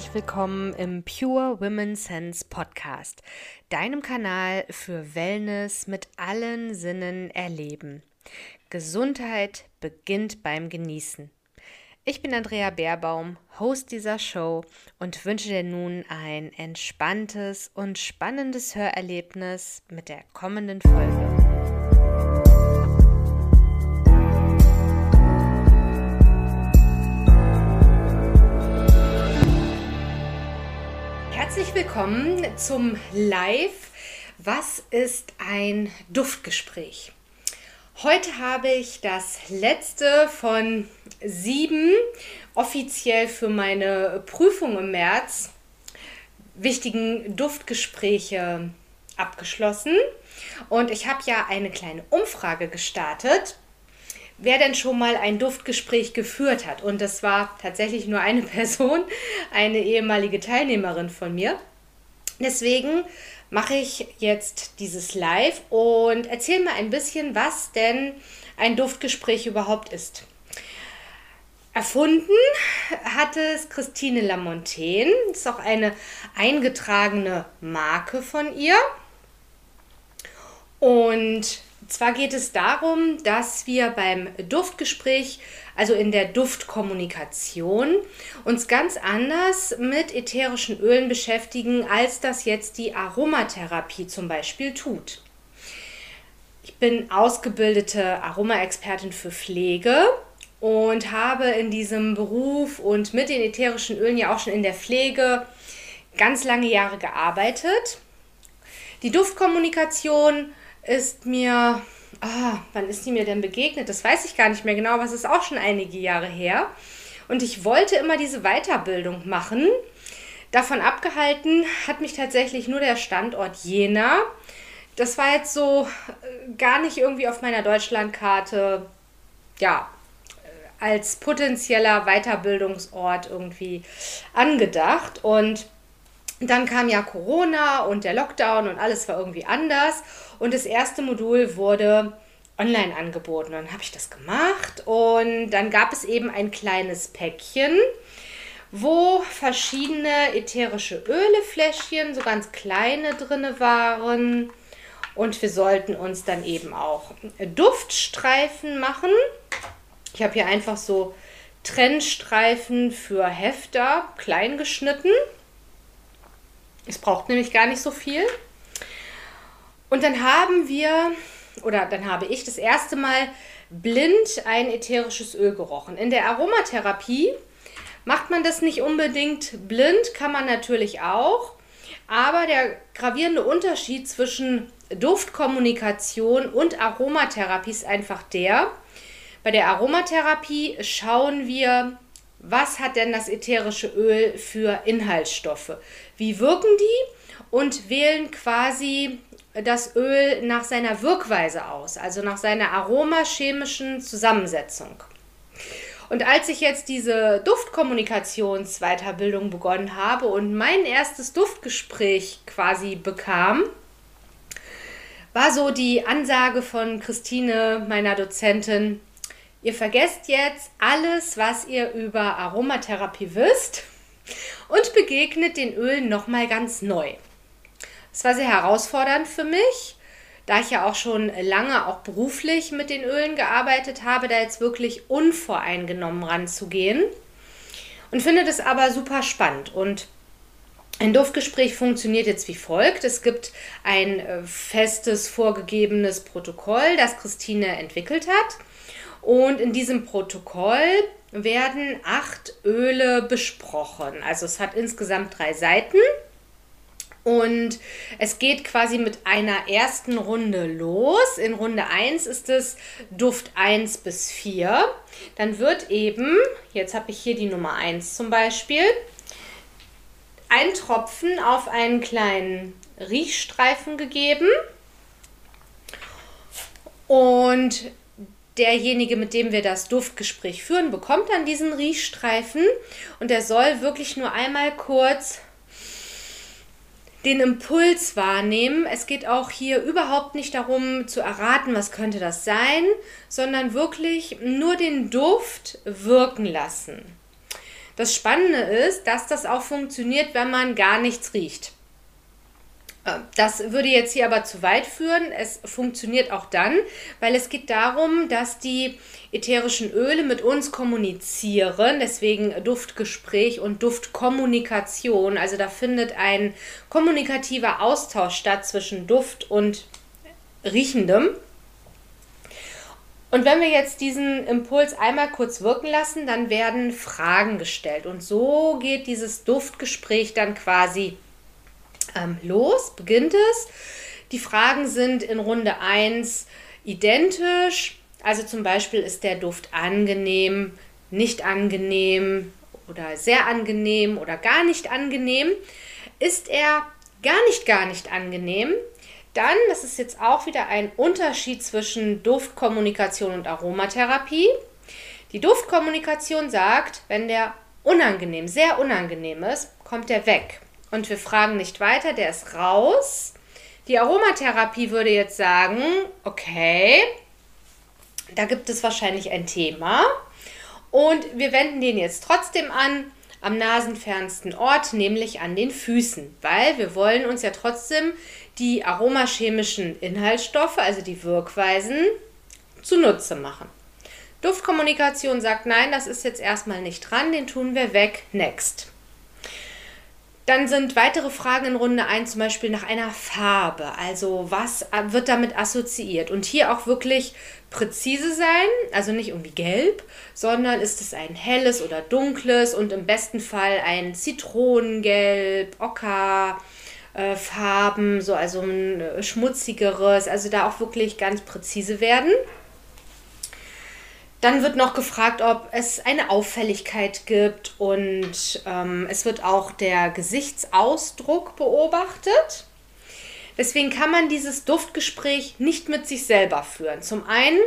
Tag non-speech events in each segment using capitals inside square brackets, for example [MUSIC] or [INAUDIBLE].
herzlich willkommen im Pure Women Sense Podcast, deinem Kanal für Wellness mit allen Sinnen erleben. Gesundheit beginnt beim Genießen. Ich bin Andrea Baerbaum, Host dieser Show und wünsche dir nun ein entspanntes und spannendes Hörerlebnis mit der kommenden Folge. Herzlich willkommen zum Live. Was ist ein Duftgespräch? Heute habe ich das letzte von sieben offiziell für meine Prüfung im März wichtigen Duftgespräche abgeschlossen. Und ich habe ja eine kleine Umfrage gestartet, wer denn schon mal ein Duftgespräch geführt hat. Und das war tatsächlich nur eine [LAUGHS] Person, eine ehemalige Teilnehmerin von mir. Deswegen mache ich jetzt dieses Live und erzähle mal ein bisschen, was denn ein Duftgespräch überhaupt ist. Erfunden hat es Christine Lamontaine. Ist auch eine eingetragene Marke von ihr. Und zwar geht es darum, dass wir beim Duftgespräch, also in der Duftkommunikation, uns ganz anders mit ätherischen Ölen beschäftigen, als das jetzt die Aromatherapie zum Beispiel tut. Ich bin ausgebildete Aromaexpertin für Pflege und habe in diesem Beruf und mit den ätherischen Ölen ja auch schon in der Pflege ganz lange Jahre gearbeitet. Die Duftkommunikation ist mir, ah, wann ist die mir denn begegnet? Das weiß ich gar nicht mehr genau, aber es ist auch schon einige Jahre her. Und ich wollte immer diese Weiterbildung machen. Davon abgehalten hat mich tatsächlich nur der Standort Jena. Das war jetzt so äh, gar nicht irgendwie auf meiner Deutschlandkarte, ja, äh, als potenzieller Weiterbildungsort irgendwie angedacht. Und dann kam ja Corona und der Lockdown und alles war irgendwie anders. Und das erste Modul wurde online angeboten. Dann habe ich das gemacht und dann gab es eben ein kleines Päckchen, wo verschiedene ätherische Ölefläschchen, so ganz kleine drinne waren. Und wir sollten uns dann eben auch Duftstreifen machen. Ich habe hier einfach so Trennstreifen für Hefter klein geschnitten. Es braucht nämlich gar nicht so viel. Und dann haben wir, oder dann habe ich das erste Mal blind ein ätherisches Öl gerochen. In der Aromatherapie macht man das nicht unbedingt blind, kann man natürlich auch. Aber der gravierende Unterschied zwischen Duftkommunikation und Aromatherapie ist einfach der, bei der Aromatherapie schauen wir, was hat denn das ätherische Öl für Inhaltsstoffe? Wie wirken die? Und wählen quasi das Öl nach seiner Wirkweise aus, also nach seiner aromachemischen Zusammensetzung. Und als ich jetzt diese Duftkommunikationsweiterbildung begonnen habe und mein erstes Duftgespräch quasi bekam, war so die Ansage von Christine, meiner Dozentin, ihr vergesst jetzt alles, was ihr über Aromatherapie wisst und begegnet den Ölen nochmal ganz neu. Es war sehr herausfordernd für mich, da ich ja auch schon lange auch beruflich mit den Ölen gearbeitet habe, da jetzt wirklich unvoreingenommen ranzugehen. Und finde das aber super spannend. Und ein Duftgespräch funktioniert jetzt wie folgt. Es gibt ein äh, festes, vorgegebenes Protokoll, das Christine entwickelt hat. Und in diesem Protokoll werden acht Öle besprochen. Also es hat insgesamt drei Seiten. Und es geht quasi mit einer ersten Runde los. In Runde 1 ist es Duft 1 bis 4. Dann wird eben, jetzt habe ich hier die Nummer 1 zum Beispiel, ein Tropfen auf einen kleinen Riechstreifen gegeben. Und derjenige, mit dem wir das Duftgespräch führen, bekommt dann diesen Riechstreifen und er soll wirklich nur einmal kurz den Impuls wahrnehmen. Es geht auch hier überhaupt nicht darum zu erraten, was könnte das sein, sondern wirklich nur den Duft wirken lassen. Das Spannende ist, dass das auch funktioniert, wenn man gar nichts riecht. Äh, das würde jetzt hier aber zu weit führen. Es funktioniert auch dann, weil es geht darum, dass die ätherischen Öle mit uns kommunizieren. Deswegen Duftgespräch und Duftkommunikation. Also da findet ein kommunikativer Austausch statt zwischen Duft und Riechendem. Und wenn wir jetzt diesen Impuls einmal kurz wirken lassen, dann werden Fragen gestellt. Und so geht dieses Duftgespräch dann quasi ähm, los, beginnt es. Die Fragen sind in Runde 1 identisch. Also zum Beispiel ist der Duft angenehm, nicht angenehm oder sehr angenehm oder gar nicht angenehm. Ist er gar nicht, gar nicht angenehm, dann, das ist jetzt auch wieder ein Unterschied zwischen Duftkommunikation und Aromatherapie. Die Duftkommunikation sagt, wenn der unangenehm, sehr unangenehm ist, kommt er weg und wir fragen nicht weiter, der ist raus. Die Aromatherapie würde jetzt sagen, okay, da gibt es wahrscheinlich ein Thema und wir wenden den jetzt trotzdem an am nasenfernsten Ort, nämlich an den Füßen, weil wir wollen uns ja trotzdem die aromachemischen Inhaltsstoffe, also die Wirkweisen, zunutze machen. Duftkommunikation sagt, nein, das ist jetzt erstmal nicht dran, den tun wir weg, next. Dann sind weitere Fragen in Runde 1 zum Beispiel nach einer Farbe. Also was wird damit assoziiert? Und hier auch wirklich präzise sein, also nicht irgendwie gelb, sondern ist es ein helles oder dunkles und im besten Fall ein Zitronengelb, Ocker. Äh, Farben, so also ein äh, schmutzigeres, also da auch wirklich ganz präzise werden. Dann wird noch gefragt, ob es eine Auffälligkeit gibt und ähm, es wird auch der Gesichtsausdruck beobachtet. Deswegen kann man dieses Duftgespräch nicht mit sich selber führen. Zum einen,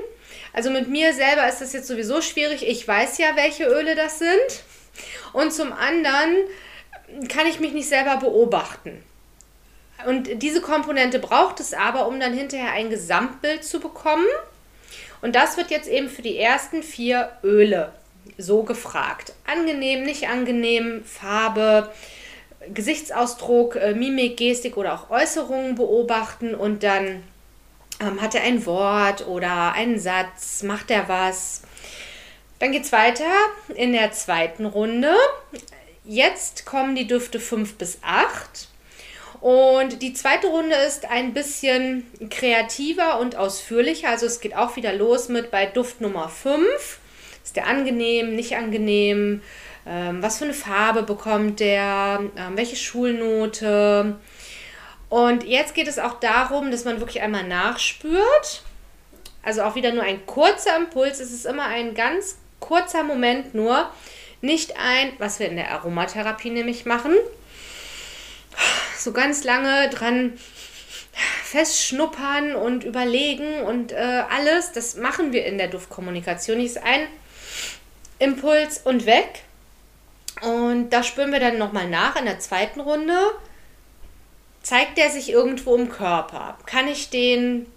also mit mir selber ist das jetzt sowieso schwierig. Ich weiß ja, welche Öle das sind. Und zum anderen kann ich mich nicht selber beobachten. Und diese Komponente braucht es aber, um dann hinterher ein Gesamtbild zu bekommen. Und das wird jetzt eben für die ersten vier Öle so gefragt. Angenehm, nicht angenehm, Farbe, Gesichtsausdruck, äh, Mimik, Gestik oder auch Äußerungen beobachten und dann ähm, hat er ein Wort oder einen Satz, macht er was. Dann geht es weiter in der zweiten Runde. Jetzt kommen die Düfte 5 bis 8. Und die zweite Runde ist ein bisschen kreativer und ausführlicher. Also es geht auch wieder los mit bei Duft Nummer 5. Ist der angenehm, nicht angenehm? Ähm, was für eine Farbe bekommt der? Ähm, welche Schulnote? Und jetzt geht es auch darum, dass man wirklich einmal nachspürt. Also auch wieder nur ein kurzer Impuls. Es ist immer ein ganz kurzer Moment nur. Nicht ein, was wir in der Aromatherapie nämlich machen, so ganz lange dran festschnuppern und überlegen und äh, alles, das machen wir in der Duftkommunikation. Ist ein Impuls und weg. Und da spüren wir dann nochmal nach in der zweiten Runde. Zeigt der sich irgendwo im Körper? Kann ich den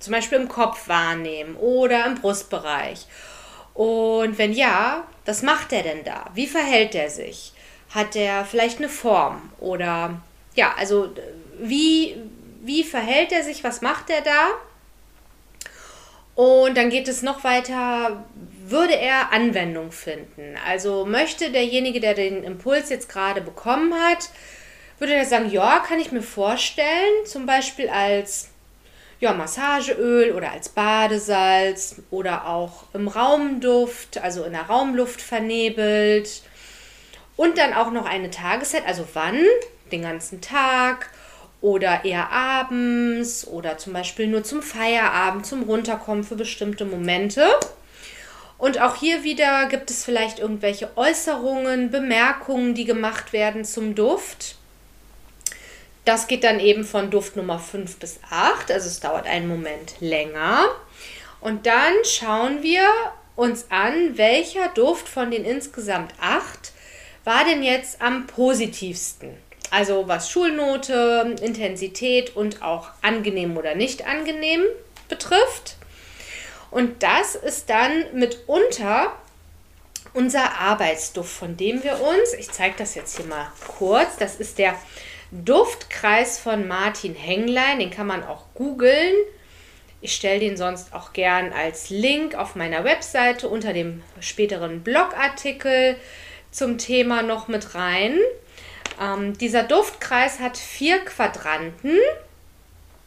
zum Beispiel im Kopf wahrnehmen oder im Brustbereich? Und wenn ja, was macht er denn da? Wie verhält er sich? Hat er vielleicht eine Form oder ja, also wie, wie verhält er sich, was macht er da? Und dann geht es noch weiter, würde er Anwendung finden? Also möchte derjenige, der den Impuls jetzt gerade bekommen hat, würde er sagen, ja, kann ich mir vorstellen, zum Beispiel als ja, Massageöl oder als Badesalz oder auch im Raumduft, also in der Raumluft vernebelt. Und dann auch noch eine Tageszeit, also wann den ganzen Tag oder eher abends oder zum Beispiel nur zum Feierabend, zum Runterkommen für bestimmte Momente. Und auch hier wieder gibt es vielleicht irgendwelche Äußerungen, Bemerkungen, die gemacht werden zum Duft. Das geht dann eben von Duft Nummer 5 bis 8, also es dauert einen Moment länger. Und dann schauen wir uns an, welcher Duft von den insgesamt acht war denn jetzt am positivsten. Also was Schulnote, Intensität und auch angenehm oder nicht angenehm betrifft. Und das ist dann mitunter unser Arbeitsduft, von dem wir uns, ich zeige das jetzt hier mal kurz, das ist der Duftkreis von Martin Henglein, den kann man auch googeln. Ich stelle den sonst auch gern als Link auf meiner Webseite unter dem späteren Blogartikel zum Thema noch mit rein. Ähm, dieser Duftkreis hat vier Quadranten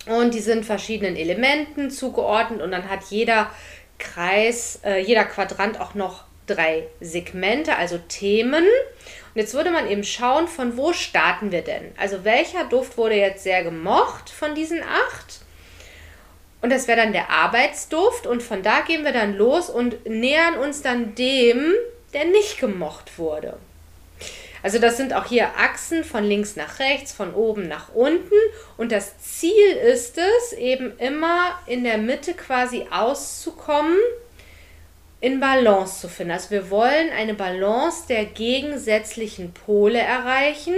und die sind verschiedenen Elementen zugeordnet und dann hat jeder Kreis, äh, jeder Quadrant auch noch drei Segmente, also Themen. Und jetzt würde man eben schauen, von wo starten wir denn? Also welcher Duft wurde jetzt sehr gemocht von diesen acht? Und das wäre dann der Arbeitsduft und von da gehen wir dann los und nähern uns dann dem, der nicht gemocht wurde. Also das sind auch hier Achsen von links nach rechts, von oben nach unten. Und das Ziel ist es, eben immer in der Mitte quasi auszukommen, in Balance zu finden. Also wir wollen eine Balance der gegensätzlichen Pole erreichen.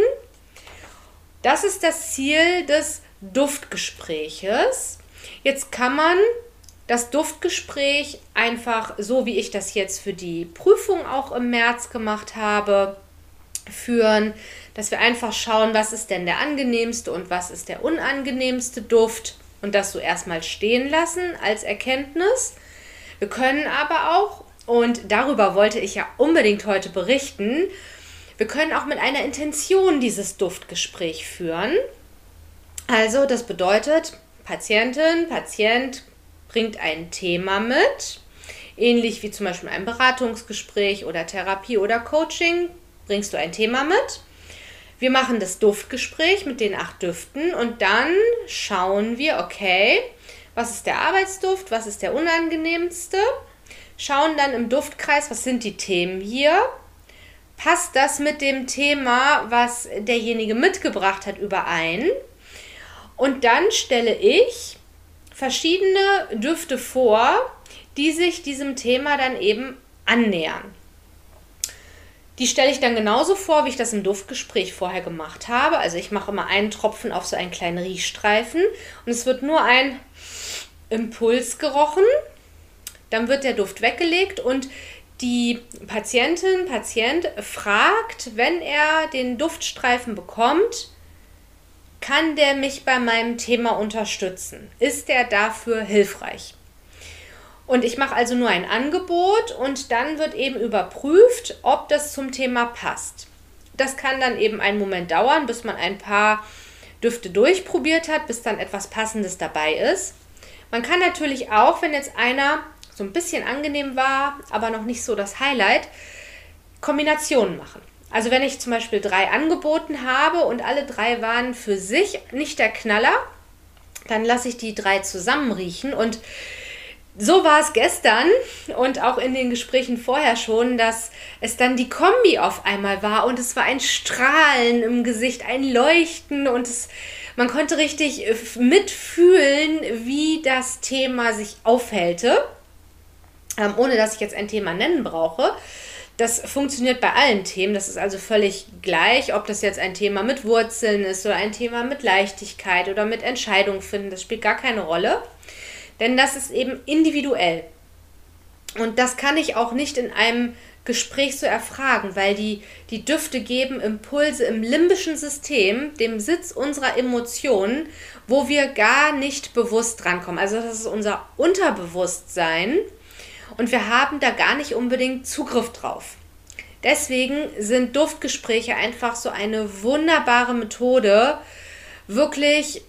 Das ist das Ziel des Duftgespräches. Jetzt kann man das Duftgespräch einfach so, wie ich das jetzt für die Prüfung auch im März gemacht habe, führen, dass wir einfach schauen, was ist denn der angenehmste und was ist der unangenehmste Duft und das so erstmal stehen lassen als Erkenntnis. Wir können aber auch, und darüber wollte ich ja unbedingt heute berichten, wir können auch mit einer Intention dieses Duftgespräch führen. Also das bedeutet, Patientin, Patient bringt ein Thema mit, ähnlich wie zum Beispiel ein Beratungsgespräch oder Therapie oder Coaching bringst du ein Thema mit. Wir machen das Duftgespräch mit den acht Düften und dann schauen wir, okay, was ist der Arbeitsduft, was ist der unangenehmste. Schauen dann im Duftkreis, was sind die Themen hier. Passt das mit dem Thema, was derjenige mitgebracht hat, überein? Und dann stelle ich verschiedene Düfte vor, die sich diesem Thema dann eben annähern. Die stelle ich dann genauso vor, wie ich das im Duftgespräch vorher gemacht habe. Also ich mache immer einen Tropfen auf so einen kleinen Riechstreifen und es wird nur ein Impuls gerochen. Dann wird der Duft weggelegt und die Patientin, Patient fragt, wenn er den Duftstreifen bekommt, kann der mich bei meinem Thema unterstützen? Ist der dafür hilfreich? Und ich mache also nur ein Angebot und dann wird eben überprüft, ob das zum Thema passt. Das kann dann eben einen Moment dauern, bis man ein paar Düfte durchprobiert hat, bis dann etwas Passendes dabei ist. Man kann natürlich auch, wenn jetzt einer so ein bisschen angenehm war, aber noch nicht so das Highlight, Kombinationen machen. Also wenn ich zum Beispiel drei angeboten habe und alle drei waren für sich nicht der Knaller, dann lasse ich die drei zusammen riechen und so war es gestern und auch in den Gesprächen vorher schon, dass es dann die Kombi auf einmal war und es war ein Strahlen im Gesicht, ein Leuchten und es, man konnte richtig äh, mitfühlen, wie das Thema sich aufhälte, ähm, ohne dass ich jetzt ein Thema nennen brauche. Das funktioniert bei allen Themen. Das ist also völlig gleich, ob das jetzt ein Thema mit Wurzeln ist oder ein Thema mit Leichtigkeit oder mit Entscheidung finden. Das spielt gar keine Rolle. Denn das ist eben individuell. Und das kann ich auch nicht in einem Gespräch so erfragen, weil die, die Düfte geben Impulse im limbischen System, dem Sitz unserer Emotionen, wo wir gar nicht bewusst drankommen. Also das ist unser Unterbewusstsein und wir haben da gar nicht unbedingt Zugriff drauf. Deswegen sind Duftgespräche einfach so eine wunderbare Methode, wirklich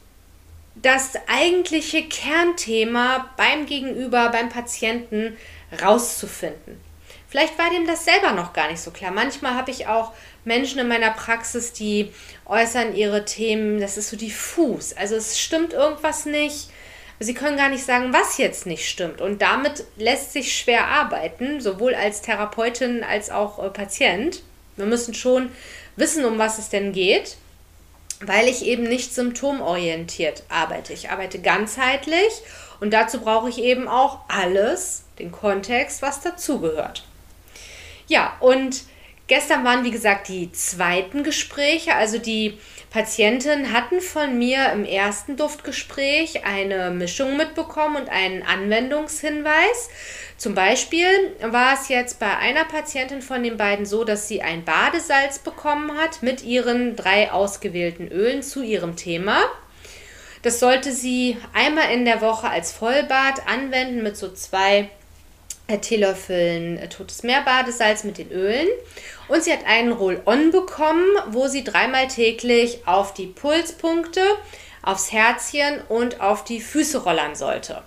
das eigentliche Kernthema beim Gegenüber, beim Patienten rauszufinden. Vielleicht war dem das selber noch gar nicht so klar. Manchmal habe ich auch Menschen in meiner Praxis, die äußern ihre Themen, das ist so diffus. Also es stimmt irgendwas nicht. Sie können gar nicht sagen, was jetzt nicht stimmt. Und damit lässt sich schwer arbeiten, sowohl als Therapeutin als auch äh, Patient. Wir müssen schon wissen, um was es denn geht weil ich eben nicht symptomorientiert arbeite. Ich arbeite ganzheitlich und dazu brauche ich eben auch alles, den Kontext, was dazugehört. Ja, und gestern waren, wie gesagt, die zweiten Gespräche, also die Patienten hatten von mir im ersten Duftgespräch eine Mischung mitbekommen und einen Anwendungshinweis. Zum Beispiel war es jetzt bei einer Patientin von den beiden so, dass sie ein Badesalz bekommen hat mit ihren drei ausgewählten Ölen zu ihrem Thema. Das sollte sie einmal in der Woche als Vollbad anwenden mit so zwei Teelöffeln äh, totes Meerbadesalz mit den Ölen. Und sie hat einen Roll-On bekommen, wo sie dreimal täglich auf die Pulspunkte, aufs Herzchen und auf die Füße rollern sollte.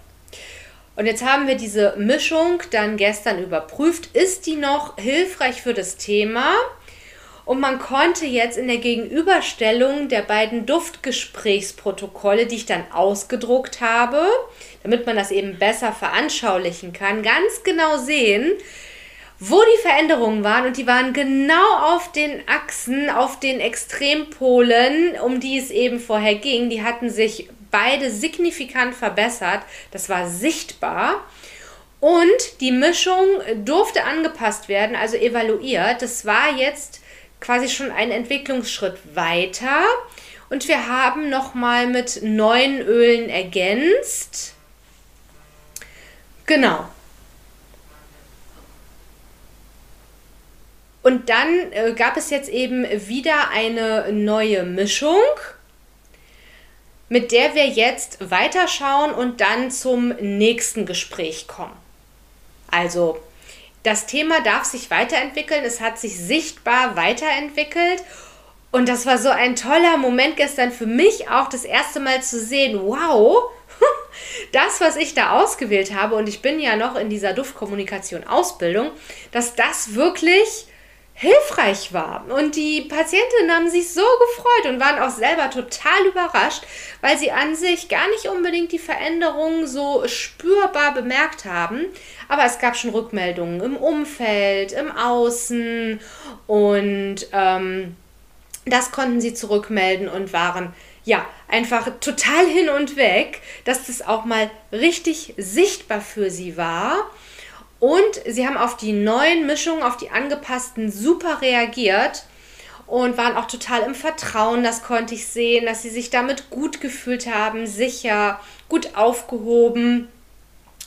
Und jetzt haben wir diese Mischung dann gestern überprüft. Ist die noch hilfreich für das Thema? Und man konnte jetzt in der Gegenüberstellung der beiden Duftgesprächsprotokolle, die ich dann ausgedruckt habe, damit man das eben besser veranschaulichen kann, ganz genau sehen, wo die Veränderungen waren. Und die waren genau auf den Achsen, auf den Extrempolen, um die es eben vorher ging. Die hatten sich beide signifikant verbessert. Das war sichtbar. Und die Mischung durfte angepasst werden, also evaluiert. Das war jetzt quasi schon ein Entwicklungsschritt weiter. Und wir haben nochmal mit neuen Ölen ergänzt. Genau. Und dann äh, gab es jetzt eben wieder eine neue Mischung, mit der wir jetzt weiterschauen und dann zum nächsten Gespräch kommen. Also, das Thema darf sich weiterentwickeln, es hat sich sichtbar weiterentwickelt und das war so ein toller Moment gestern für mich auch das erste Mal zu sehen, wow, [LAUGHS] das, was ich da ausgewählt habe, und ich bin ja noch in dieser Duftkommunikation Ausbildung, dass das wirklich hilfreich war. Und die Patientinnen haben sich so gefreut und waren auch selber total überrascht, weil sie an sich gar nicht unbedingt die Veränderungen so spürbar bemerkt haben. Aber es gab schon Rückmeldungen im Umfeld, im Außen und ähm, das konnten sie zurückmelden und waren ja, einfach total hin und weg, dass das auch mal richtig sichtbar für sie war. Und sie haben auf die neuen Mischungen, auf die angepassten super reagiert und waren auch total im Vertrauen. Das konnte ich sehen, dass sie sich damit gut gefühlt haben, sicher, gut aufgehoben.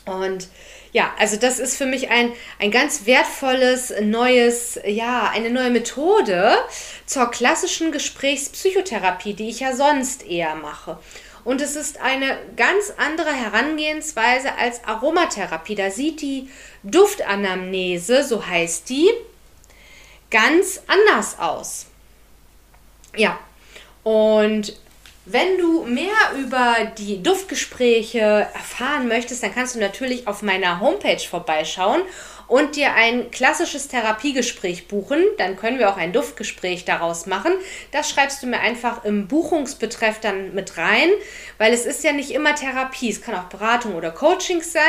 Und ja, also das ist für mich ein, ein ganz wertvolles neues, ja, eine neue Methode zur klassischen Gesprächspsychotherapie, die ich ja sonst eher mache. Und es ist eine ganz andere Herangehensweise als Aromatherapie. Da sieht die Duftanamnese, so heißt die, ganz anders aus. Ja, und wenn du mehr über die Duftgespräche erfahren möchtest, dann kannst du natürlich auf meiner Homepage vorbeischauen und dir ein klassisches Therapiegespräch buchen. Dann können wir auch ein Duftgespräch daraus machen. Das schreibst du mir einfach im Buchungsbetreff dann mit rein, weil es ist ja nicht immer Therapie, es kann auch Beratung oder Coachings sein.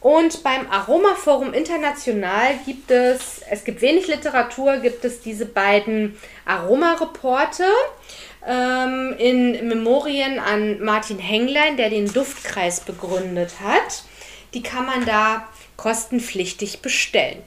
Und beim Aromaforum International gibt es, es gibt wenig Literatur, gibt es diese beiden Aromareporte ähm, in Memorien an Martin Henglein, der den Duftkreis begründet hat. Die kann man da kostenpflichtig bestellen.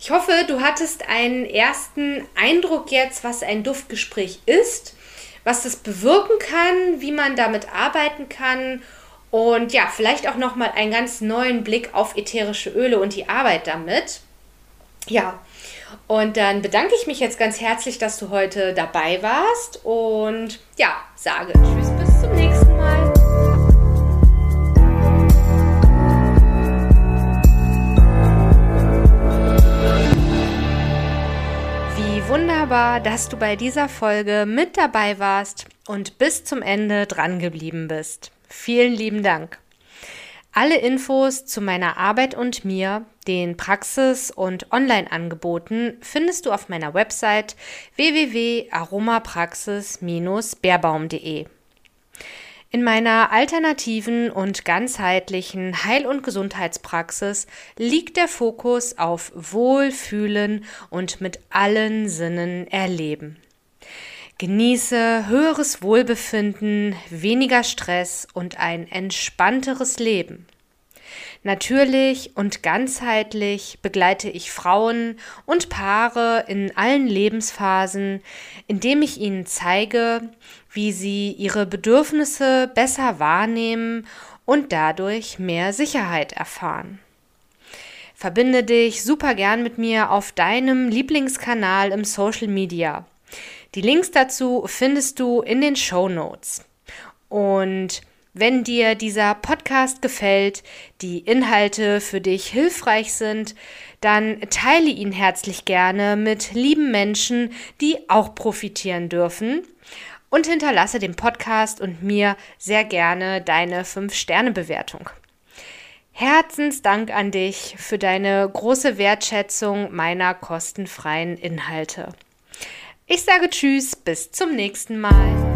Ich hoffe, du hattest einen ersten Eindruck jetzt, was ein Duftgespräch ist, was das bewirken kann, wie man damit arbeiten kann und ja, vielleicht auch noch mal einen ganz neuen Blick auf ätherische Öle und die Arbeit damit. Ja, und dann bedanke ich mich jetzt ganz herzlich, dass du heute dabei warst und ja, sage Tschüss, bis zum nächsten Mal. Wunderbar, dass du bei dieser Folge mit dabei warst und bis zum Ende dran geblieben bist. Vielen lieben Dank. Alle Infos zu meiner Arbeit und mir, den Praxis- und Online-Angeboten findest du auf meiner Website www.aromapraxis-beerbaum.de. In meiner alternativen und ganzheitlichen Heil- und Gesundheitspraxis liegt der Fokus auf Wohlfühlen und mit allen Sinnen erleben. Genieße höheres Wohlbefinden, weniger Stress und ein entspannteres Leben. Natürlich und ganzheitlich begleite ich Frauen und Paare in allen Lebensphasen, indem ich ihnen zeige, wie sie ihre Bedürfnisse besser wahrnehmen und dadurch mehr Sicherheit erfahren. Verbinde dich super gern mit mir auf deinem Lieblingskanal im Social Media. Die Links dazu findest du in den Show Notes. Und wenn dir dieser Podcast gefällt, die Inhalte für dich hilfreich sind, dann teile ihn herzlich gerne mit lieben Menschen, die auch profitieren dürfen und hinterlasse dem Podcast und mir sehr gerne deine 5-Sterne-Bewertung. Herzensdank an dich für deine große Wertschätzung meiner kostenfreien Inhalte. Ich sage Tschüss, bis zum nächsten Mal.